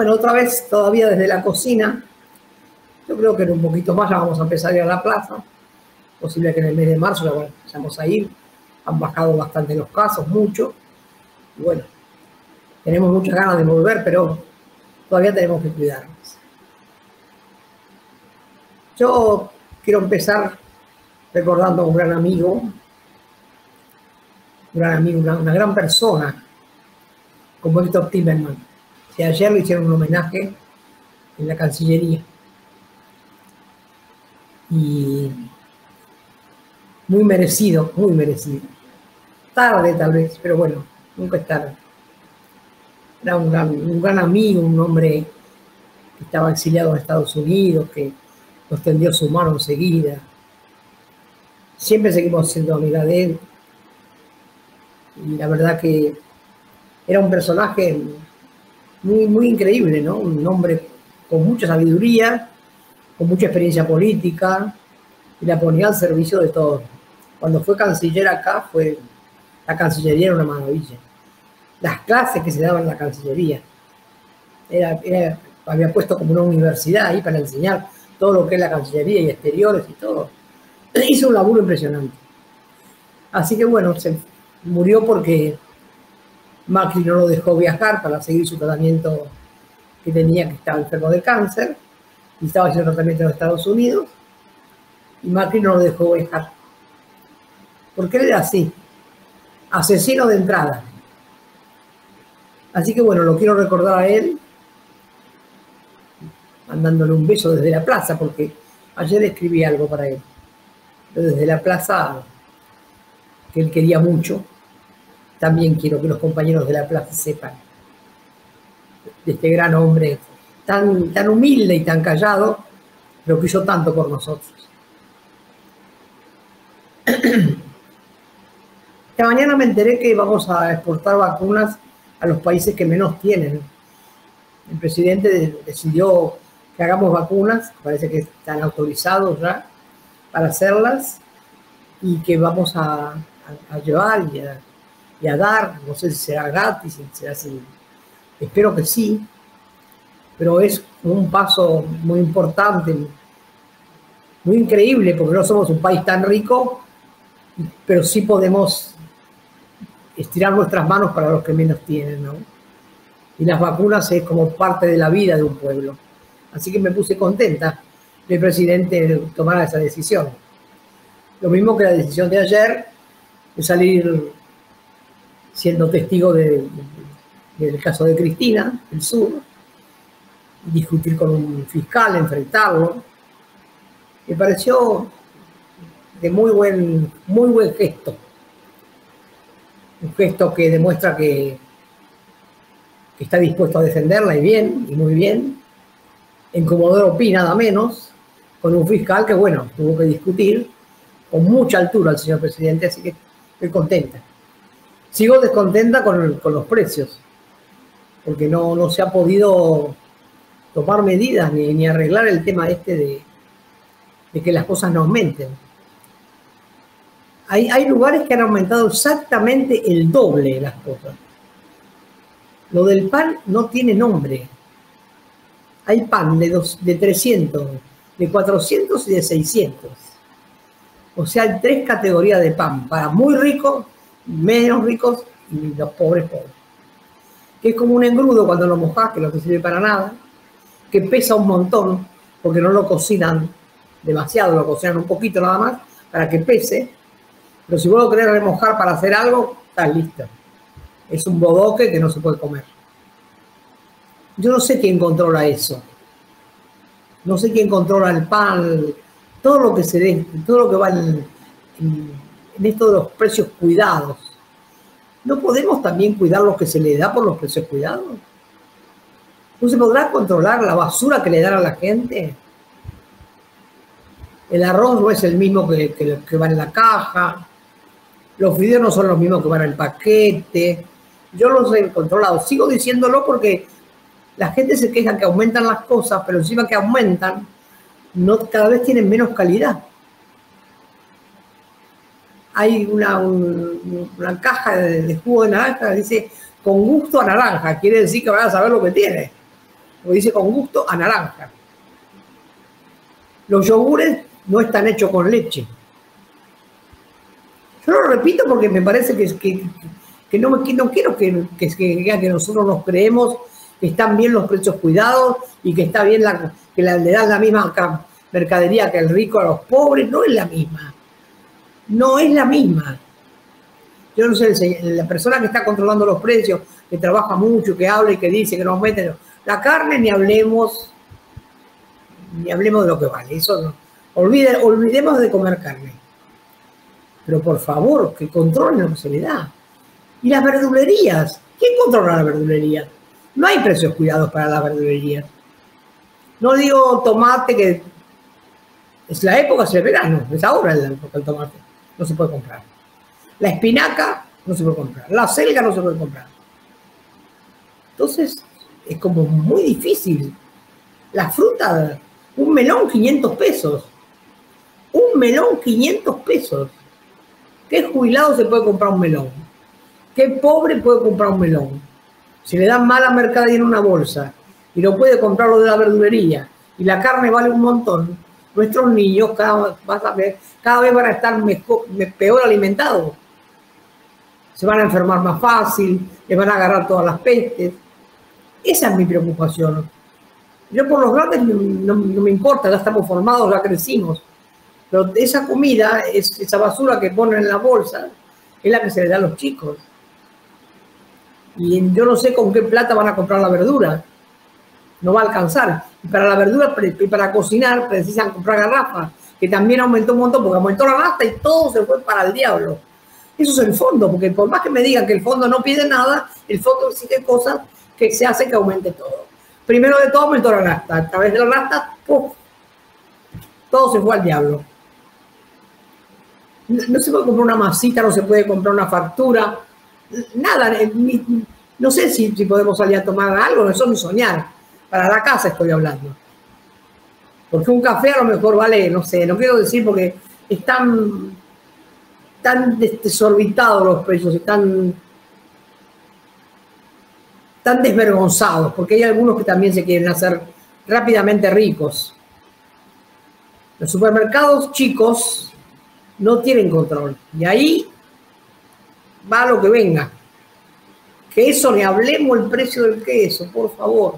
Bueno, otra vez, todavía desde la cocina, yo creo que en un poquito más ya vamos a empezar a ir a la plaza. Posible que en el mes de marzo ya vayamos a ir. Han bajado bastante los casos, mucho. Y bueno, tenemos muchas ganas de volver, pero todavía tenemos que cuidarnos. Yo quiero empezar recordando a un gran amigo, un gran amigo, una, gran persona, como Héctor Timerman. Que ayer le hicieron un homenaje en la Cancillería. Y muy merecido, muy merecido. Tarde tal vez, pero bueno, nunca es tarde. Era un gran, un gran amigo, un hombre que estaba exiliado en Estados Unidos, que nos tendió su mano enseguida. Siempre seguimos siendo amiga de él. Y la verdad que era un personaje muy, muy increíble, ¿no? Un hombre con mucha sabiduría, con mucha experiencia política, y la ponía al servicio de todos. Cuando fue canciller acá, fue la Cancillería era una maravilla. Las clases que se daban en la Cancillería. Era, había puesto como una universidad ahí para enseñar todo lo que es la Cancillería y exteriores y todo. Hizo un laburo impresionante. Así que bueno, se murió porque Macri no lo dejó viajar para seguir su tratamiento que tenía, que estaba enfermo de cáncer, y estaba haciendo tratamiento en los Estados Unidos, y Macri no lo dejó viajar. Porque él era así, asesino de entrada. Así que bueno, lo quiero recordar a él mandándole un beso desde la plaza, porque ayer escribí algo para él. desde la plaza, que él quería mucho, también quiero que los compañeros de la plaza sepan de este gran hombre tan, tan humilde y tan callado, pero que hizo tanto por nosotros. Esta mañana me enteré que vamos a exportar vacunas a los países que menos tienen. El presidente decidió que hagamos vacunas, parece que están autorizados ya para hacerlas y que vamos a, llevar y a, dar, no sé si será gratis, si será así, espero que sí, pero es un paso muy importante, muy increíble, porque no somos un país tan rico, pero sí podemos estirar nuestras manos para los que menos tienen, ¿no? Y las vacunas es como parte de la vida de un pueblo. Así que me puse contenta que el presidente tomara esa decisión. Lo mismo que la decisión de ayer de salir siendo testigo del caso de Cristina, el sur, discutir con un fiscal, enfrentarlo. Me pareció de muy buen, muy buen gesto. Un gesto que demuestra que, que está dispuesto a defenderla y bien, y muy bien, en Comodoro Pi nada menos, con un fiscal que, bueno, tuvo que discutir con mucha altura al señor presidente, así que estoy contenta. Sigo descontenta con, los precios, porque no, se ha podido tomar medidas ni, arreglar el tema este de, que las cosas no aumenten. Hay, hay lugares que han aumentado exactamente el doble las cosas. Lo del pan no tiene nombre hay pan de, dos, de 300, de 400 y de 600. O sea, hay tres categorías de pan, para muy ricos, menos ricos y los pobres pobres. Que es como un engrudo cuando lo mojas, que no te sirve para nada, que pesa un montón, porque no lo cocinan demasiado, lo cocinan un poquito nada más, para que pese. Pero si vos lo remojar para hacer algo, estás listo. Es un bodoque que no se puede comer. Yo no sé quién controla eso. No sé quién controla el pan, todo lo que se dé, todo lo que va en, esto de los precios cuidados. ¿No podemos también cuidar lo que se le da por los precios cuidados? ¿No se podrá controlar la basura que le dan a la gente? El arroz no es el mismo que, que, va en la caja. Los fideos no son los mismos que van en el paquete. Yo los he controlado. Sigo diciéndolo porque la gente se queja que aumentan las cosas, pero encima que aumentan, no, cada vez tienen menos calidad. Hay una, una caja de, jugo de naranja que dice con gusto a naranja, quiere decir que van a saber lo que tiene. lo dice con gusto, a naranja. Los yogures no están hechos con leche. Yo lo repito porque me parece que, que, que no, no quiero que, que, que, nosotros nos creemos que están bien los precios cuidados y que está bien la, que le dan la misma mercadería que el rico a los pobres. No es la misma. No es la misma. Yo no sé, la persona que está controlando los precios, que trabaja mucho, que habla y que dice que nos meten la carne, ni hablemos, ni hablemos de lo que vale. Eso no. olvidemos de comer carne. Pero por favor, que controlen lo que se le da. Y las verdulerías. ¿Quién controla la verdulería? No hay precios cuidados para las verdulerías. No digo tomate, que es la época, es el verano, es ahora el, el tomate. No se puede comprar. La espinaca no se puede comprar. La selga no se puede comprar. Entonces, es como muy difícil. La fruta, un melón 500 pesos. Un melón 500 pesos. ¿Qué jubilado se puede comprar un melón? ¿Qué pobre puede comprar un melón? Si le dan mala mercadería en una bolsa y no puede comprarlo de la verdulería y la carne vale un montón, nuestros niños cada, cada vez van a estar mejor, peor alimentados se van a enfermar más fácil, les van a agarrar todas las pestes. Esa es mi preocupación. Yo por los grandes no, me importa, ya estamos formados, ya crecimos. Pero esa comida, esa basura que ponen en la bolsa, es la que se le da a los chicos. Y yo no sé con qué plata van a comprar la verdura. No va a alcanzar. Y para la verdura y para cocinar precisan comprar garrafas, que también aumentó un montón porque aumentó la gasta y todo se fue para el diablo. Eso es el fondo, porque por más que me digan que el fondo no pide nada, el fondo exige cosas que se hace que aumente todo. Primero de todo aumentó la rasta. A través de la rasta, todo se fue al diablo. No, se puede comprar una masita, no se puede comprar una factura, nada. No sé si, si podemos salir a tomar algo, eso ni soñar. Para la casa estoy hablando. Porque un café a lo mejor vale, no sé, no quiero decir porque están tan desorbitados los precios, están tan desvergonzados, porque hay algunos que también se quieren hacer rápidamente ricos. Los supermercados chicos no tienen control. Y ahí va lo que venga. Que eso le hablemos el precio del queso, por favor.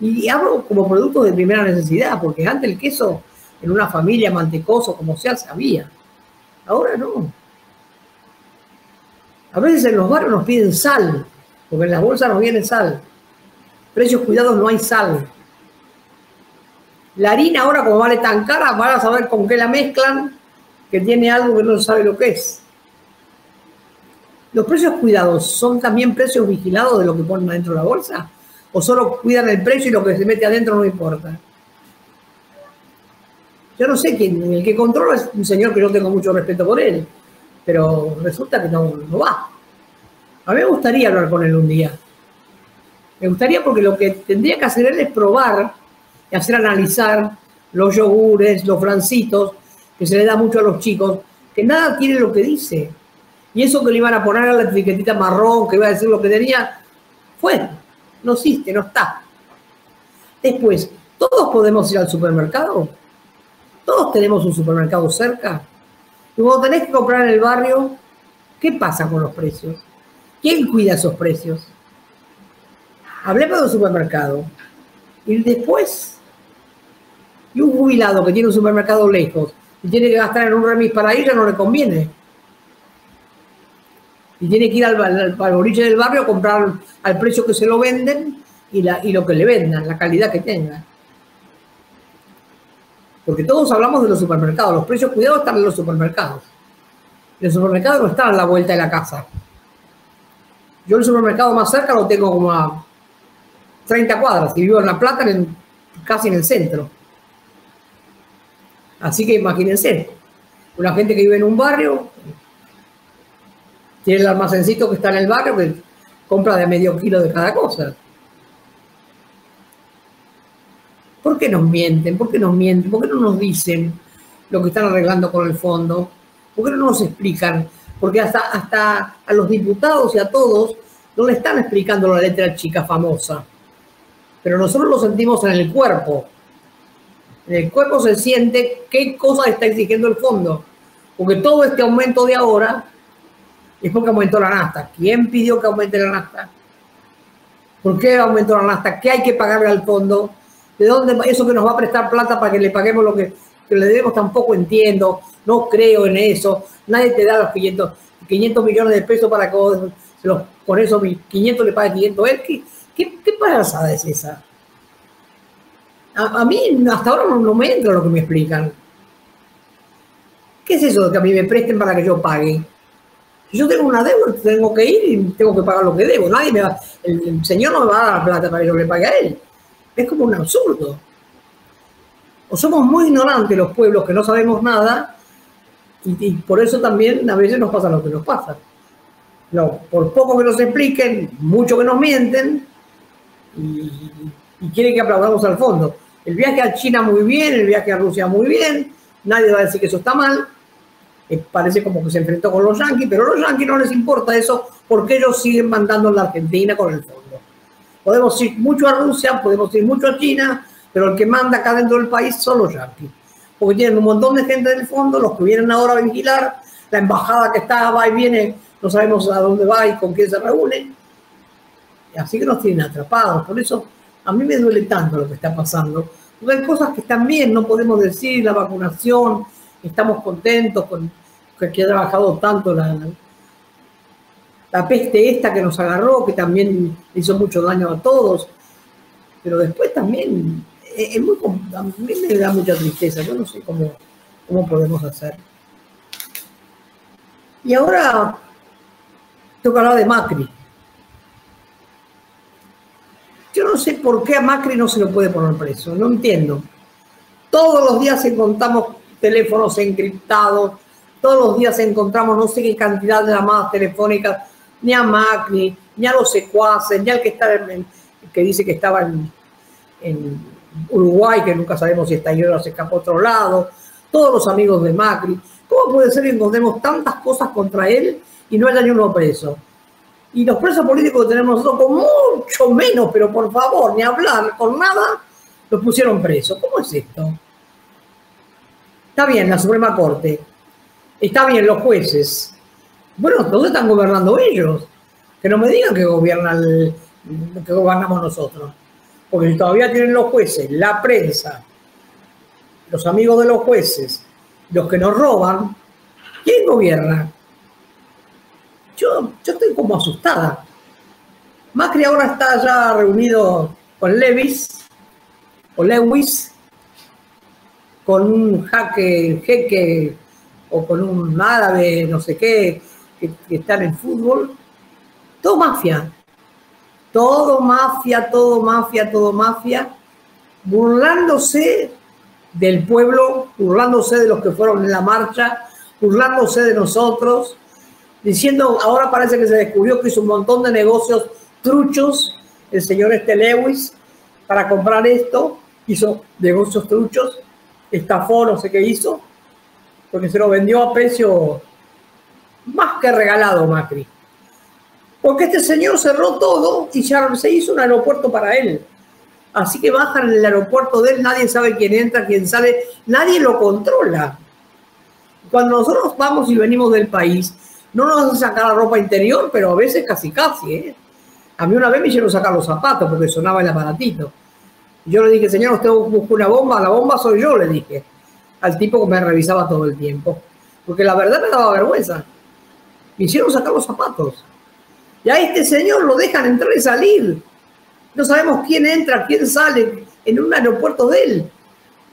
Y hablo como producto de primera necesidad, porque antes el queso en una familia mantecoso, como sea, sabía. Ahora no. A veces en los barrios nos piden sal, porque en las bolsas nos viene sal. Precios cuidados no hay sal. La harina ahora como vale tan cara, van a saber con qué la mezclan, que tiene algo que no sabe lo que es. ¿Los precios cuidados son también precios vigilados de lo que ponen adentro de la bolsa? ¿O solo cuidan el precio y lo que se mete adentro no importa? Yo no sé quién, el que controla es un señor que yo tengo mucho respeto por él, pero resulta que no, no va. A mí me gustaría hablar con él un día. Me gustaría porque lo que tendría que hacer él es probar y hacer analizar los yogures, los francitos, que se le da mucho a los chicos, que nada tiene lo que dice. Y eso que le iban a poner a la etiquetita marrón, que iba a decir lo que tenía, fue, no existe, no está. Después, ¿todos podemos ir al supermercado? ¿Todos tenemos un supermercado cerca? Y cuando tenés que comprar en el barrio, ¿qué pasa con los precios? ¿Quién cuida esos precios? Hablemos del supermercado. Y después, y un jubilado que tiene un supermercado lejos y tiene que gastar en un remis para ir, no le conviene. Y tiene que ir al, al, boliche del barrio a comprar al precio que se lo venden y, la, y lo que le vendan, la calidad que tenga. Porque todos hablamos de los supermercados, los precios cuidados están en los supermercados. Los supermercados no están a la vuelta de la casa. Yo el supermercado más cerca lo tengo como a 30 cuadras y vivo en La Plata, casi en el centro. Así que imagínense, una gente que vive en un barrio, tiene el almacencito que está en el barrio, que compra de medio kilo de cada cosa. ¿Por qué nos mienten? ¿Por qué nos mienten? ¿Por qué no nos dicen lo que están arreglando con el fondo? ¿Por qué no nos explican? Porque hasta, hasta a los diputados y a todos no le están explicando la letra chica famosa. pero nosotros lo sentimos en el cuerpo. En el cuerpo se siente qué cosa está exigiendo el fondo. Porque todo este aumento de ahora es porque aumentó la nasta. ¿Quién pidió que aumente la nasta? ¿Por qué aumentó la nasta? ¿Qué hay que pagarle al fondo? ¿De dónde eso que nos va a prestar plata para que le paguemos lo que, le debemos? Tampoco entiendo. No creo en eso. Nadie te da los 500, 500 millones de pesos para que vos, con esos 500 le pagues 500 él. ¿Qué, qué, qué es esa? A, mí hasta ahora no, me entra lo que me explican. ¿Qué es eso de que a mí me presten para que yo pague? Yo tengo una deuda, tengo que ir y tengo que pagar lo que debo. Nadie me va, el, señor no me va a dar plata para que yo le pague a él. Es como un absurdo. O somos muy ignorantes los pueblos que no sabemos nada y, por eso también a veces nos pasa lo que nos pasa. No, por poco que nos expliquen, mucho que nos mienten y, y quieren que aplaudamos al fondo. El viaje a China muy bien, el viaje a Rusia muy bien, nadie va a decir que eso está mal. Eh, parece como que se enfrentó con los yanquis, pero a los yanquis no les importa eso porque ellos siguen mandando a la Argentina con el fondo. Podemos ir mucho a Rusia, podemos ir mucho a China, pero el que manda acá dentro del país son los yanquis. Porque tienen un montón de gente del fondo, los que vienen ahora a vigilar, la embajada que está, va y viene, no sabemos a dónde va y con quién se reúne. Así que nos tienen atrapados. Por eso a mí me duele tanto lo que está pasando. Porque hay cosas que bien, no podemos decir la vacunación, estamos contentos con que ha trabajado tanto la, la peste esta que nos agarró, que también hizo mucho daño a todos, pero después también es muy, a mí me da mucha tristeza, yo no sé cómo, cómo podemos hacer. Y ahora tengo hablar de Macri. Yo no sé por qué a Macri no se lo puede poner preso, no entiendo. Todos los días encontramos teléfonos encriptados, todos los días encontramos no sé qué cantidad de llamadas telefónicas, ni a Macri, ni a los secuaces, ni al que, está que dice que estaba en, Uruguay, que nunca sabemos si está ahí o se escapó a otro lado, todos los amigos de Macri. ¿Cómo puede ser que encontremos tantas cosas contra él y no haya ni uno preso? y los presos políticos que tenemos nosotros, con mucho menos, pero por favor, ni hablar, con nada, los pusieron presos. ¿Cómo es esto? Está bien la Suprema Corte, está bien los jueces. Bueno, ¿dónde están gobernando ellos? Que no me digan que gobiernan que gobernamos nosotros. Porque si todavía tienen los jueces, la prensa, los amigos de los jueces, los que nos roban, ¿quién gobierna? yo, yo estoy como asustada. Macri ahora está ya reunido con Levis, o Lewis, con un jaque, jeque o con un árabe, no sé qué, que, que están en fútbol. Todo mafia. Todo mafia, todo mafia, todo mafia. Burlándose del pueblo, burlándose de los que fueron en la marcha, burlándose de nosotros diciendo, ahora parece que se descubrió que hizo un montón de negocios truchos, el señor este Lewis, para comprar esto, hizo negocios truchos, estafó, no sé qué hizo, porque se lo vendió a precio más que regalado Macri. Porque este señor cerró todo y ya se hizo un aeropuerto para él. Así que bajan en el aeropuerto de él, nadie sabe quién entra, quién sale, nadie lo controla. Cuando nosotros vamos y venimos del país, no nos hacen sacar la ropa interior, pero a veces casi casi. ¿eh? A mí una vez me hicieron sacar los zapatos porque sonaba el aparatito. Yo le dije, señor, usted busca una bomba, la bomba soy yo, le dije. Al tipo que me revisaba todo el tiempo. Porque la verdad me daba vergüenza. Me hicieron sacar los zapatos. Y a este señor lo dejan entrar y salir. No sabemos quién entra, quién sale en un aeropuerto de él.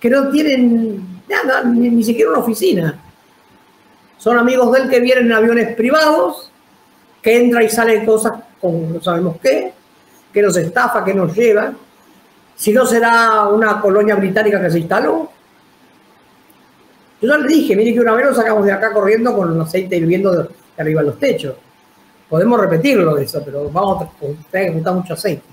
Que no tienen nada, ni siquiera una oficina. Son amigos de él que vienen en aviones privados, que entra y sale cosas con no sabemos qué, que nos estafa, que nos lleva. Si no será una colonia británica que se instaló. Yo ya le dije, mire que una vez lo sacamos de acá corriendo con el aceite hirviendo de, arriba de los techos. Podemos repetirlo eso, pero vamos a tener que juntar mucho aceite.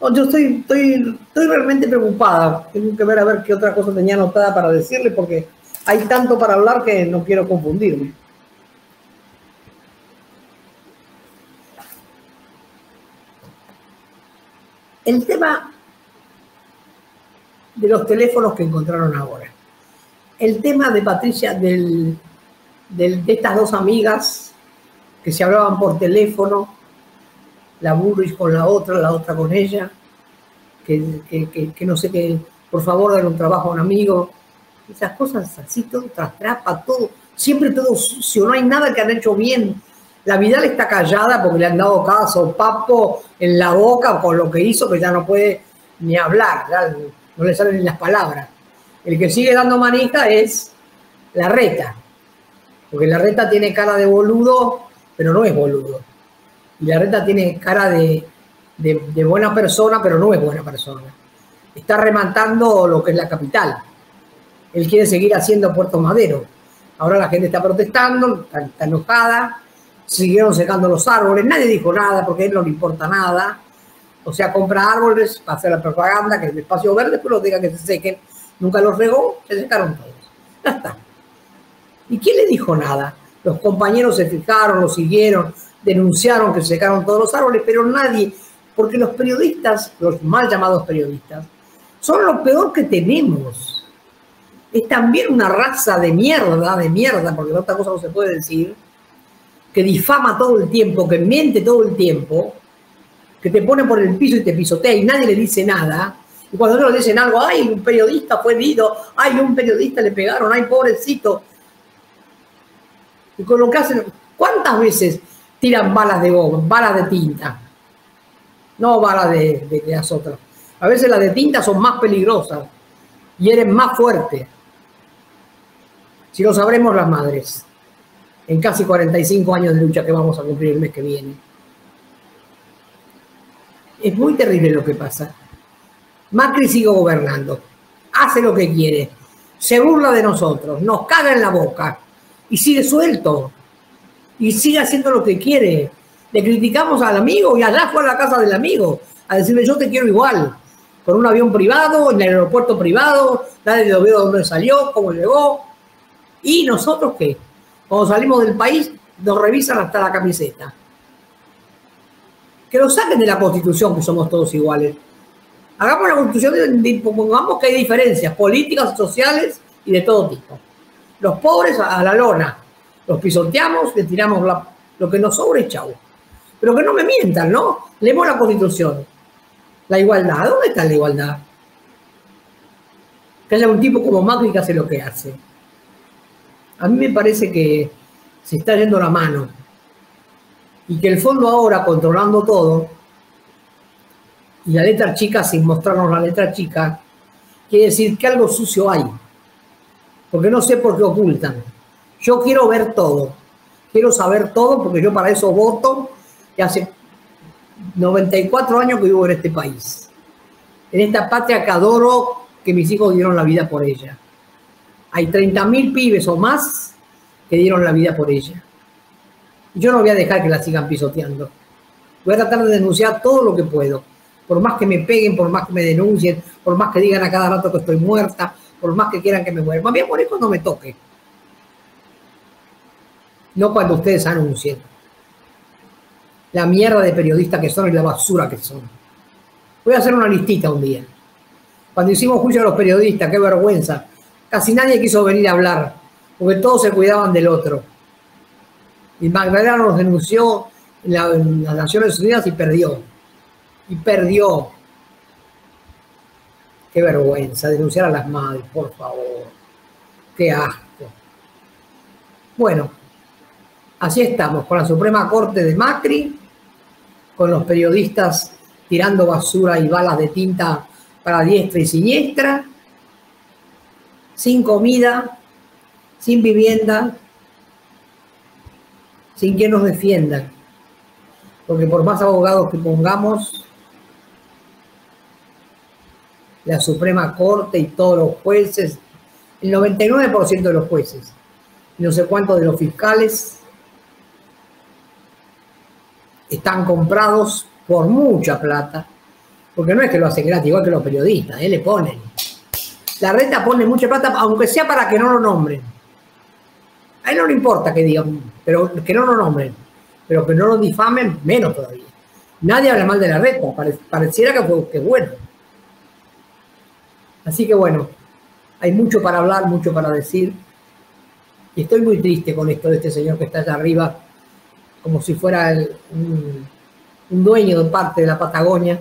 Yo estoy, estoy, estoy realmente preocupada. Tengo que ver a ver qué otra cosa tenía anotada para decirle, porque hay tanto para hablar que no quiero confundirme. El tema de los teléfonos que encontraron ahora. El tema de Patricia, del, de estas dos amigas que se hablaban por teléfono, la Burris con la otra, la otra con ella, que, no sé qué, por favor, dar un trabajo a un amigo. Esas cosas así, todo trastrapa, todo, siempre todo sucio, no hay nada que han hecho bien. La Vidal está callada porque le han dado caso papo en la boca con lo que hizo, que ya no puede ni hablar, no le salen ni las palabras. El que sigue dando manija es la reta, porque la reta tiene cara de boludo, pero no es boludo. Y la reta tiene cara de, de, buena persona, pero no es buena persona. Está rematando lo que es la capital. Él quiere seguir haciendo Puerto Madero. Ahora la gente está protestando, está, enojada, siguieron secando los árboles, nadie dijo nada porque a él no le importa nada. O sea, compra árboles para hacer la propaganda, que el espacio verde, después los diga que se sequen. Nunca los regó, se secaron todos. Ya está. ¿Y quién le dijo nada? Los compañeros se fijaron, lo siguieron, denunciaron que se secaron todos los árboles, pero nadie porque los periodistas, los mal llamados periodistas, son lo peor que tenemos. Es también una raza de mierda, de mierda, porque otra cosa no se puede decir, que difama todo el tiempo, que miente todo el tiempo, que te pone por el piso y te pisotea y nadie le dice nada. Y cuando le dicen algo, ay, un periodista fue herido, ay, un periodista le pegaron, ay, pobrecito. Y con lo que hacen, ¿cuántas veces tiran balas de goma, balas de tinta? no balas de, de, las otras. A veces las de tinta son más peligrosas y eres más fuerte. Si lo sabremos las madres, en casi 45 años de lucha que vamos a cumplir el mes que viene. Es muy terrible lo que pasa. Macri sigue gobernando, hace lo que quiere, se burla de nosotros, nos caga en la boca y sigue suelto y sigue haciendo lo que quiere le criticamos al amigo y allá fue a la casa del amigo a decirle yo te quiero igual, con un avión privado, en el aeropuerto privado, nadie lo vio dónde salió, cómo llegó. ¿Y nosotros qué? Cuando salimos del país nos revisan hasta la camiseta. Que lo saquen de la constitución, que somos todos iguales. Hagamos la constitución, y pongamos que hay diferencias políticas, sociales y de todo tipo. Los pobres a la lona, los pisoteamos, le tiramos lo que nos sobre, chau. Pero que no me mientan, ¿no? Leemos la Constitución. La igualdad, ¿dónde está la igualdad? Que haya un tipo como Macri que hace lo que hace. A mí me parece que se está yendo la mano y que el fondo ahora controlando todo y la letra chica sin mostrarnos la letra chica, quiere decir que algo sucio hay. Porque no sé por qué ocultan. Yo quiero ver todo. Quiero saber todo porque yo para eso voto que hace 94 años que vivo en este país, en esta patria que adoro, que mis hijos dieron la vida por ella. Hay 30.000 pibes o más que dieron la vida por ella. Yo no voy a dejar que la sigan pisoteando. Voy a tratar de denunciar todo lo que puedo. Por más que me peguen, por más que me denuncien, por más que digan a cada rato que estoy muerta, por más que quieran que me muera. Me voy a morir cuando me toque. No cuando ustedes anuncien la mierda de periodistas que son y la basura que son. Voy a hacer una listita un día. Cuando hicimos juicio a los periodistas, qué vergüenza. Casi nadie quiso venir a hablar, porque todos se cuidaban del otro. Y Magdalena nos denunció en, las Naciones Unidas y perdió. Y perdió. Qué vergüenza denunciar a las madres, por favor. Qué asco. Bueno, así estamos, con la Suprema Corte de Macri con los periodistas tirando basura y balas de tinta para diestra y siniestra, sin comida, sin vivienda, sin quien nos defienda. Porque por más abogados que pongamos, la Suprema Corte y todos los jueces, el 99% de los jueces, no sé cuántos de los fiscales, están comprados por mucha plata, porque no es que lo hacen gratis, igual que los periodistas, ¿eh? le ponen. La renta pone mucha plata, aunque sea para que no lo nombren. A él no le importa que digan, pero que no lo nombren, pero que no lo difamen, menos todavía. Nadie habla mal de la reta, pareciera que fue que bueno. Así que bueno, hay mucho para hablar, mucho para decir. Y estoy muy triste con esto de este señor que está allá arriba, como si fuera un, dueño de parte de la Patagonia,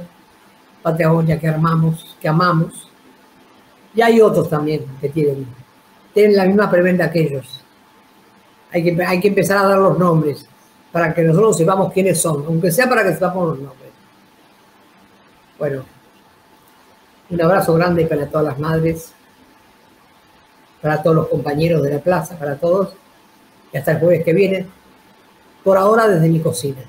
Patagonia que armamos, que amamos. Y hay otros también que tienen, tienen la misma preventa que ellos. Hay que, hay que empezar a dar los nombres para que nosotros sepamos quiénes son, aunque sea para que sepamos los nombres. Bueno, un abrazo grande para todas las madres, para todos los compañeros de la plaza, para todos, y hasta el jueves que viene, por ahora desde mi cocina.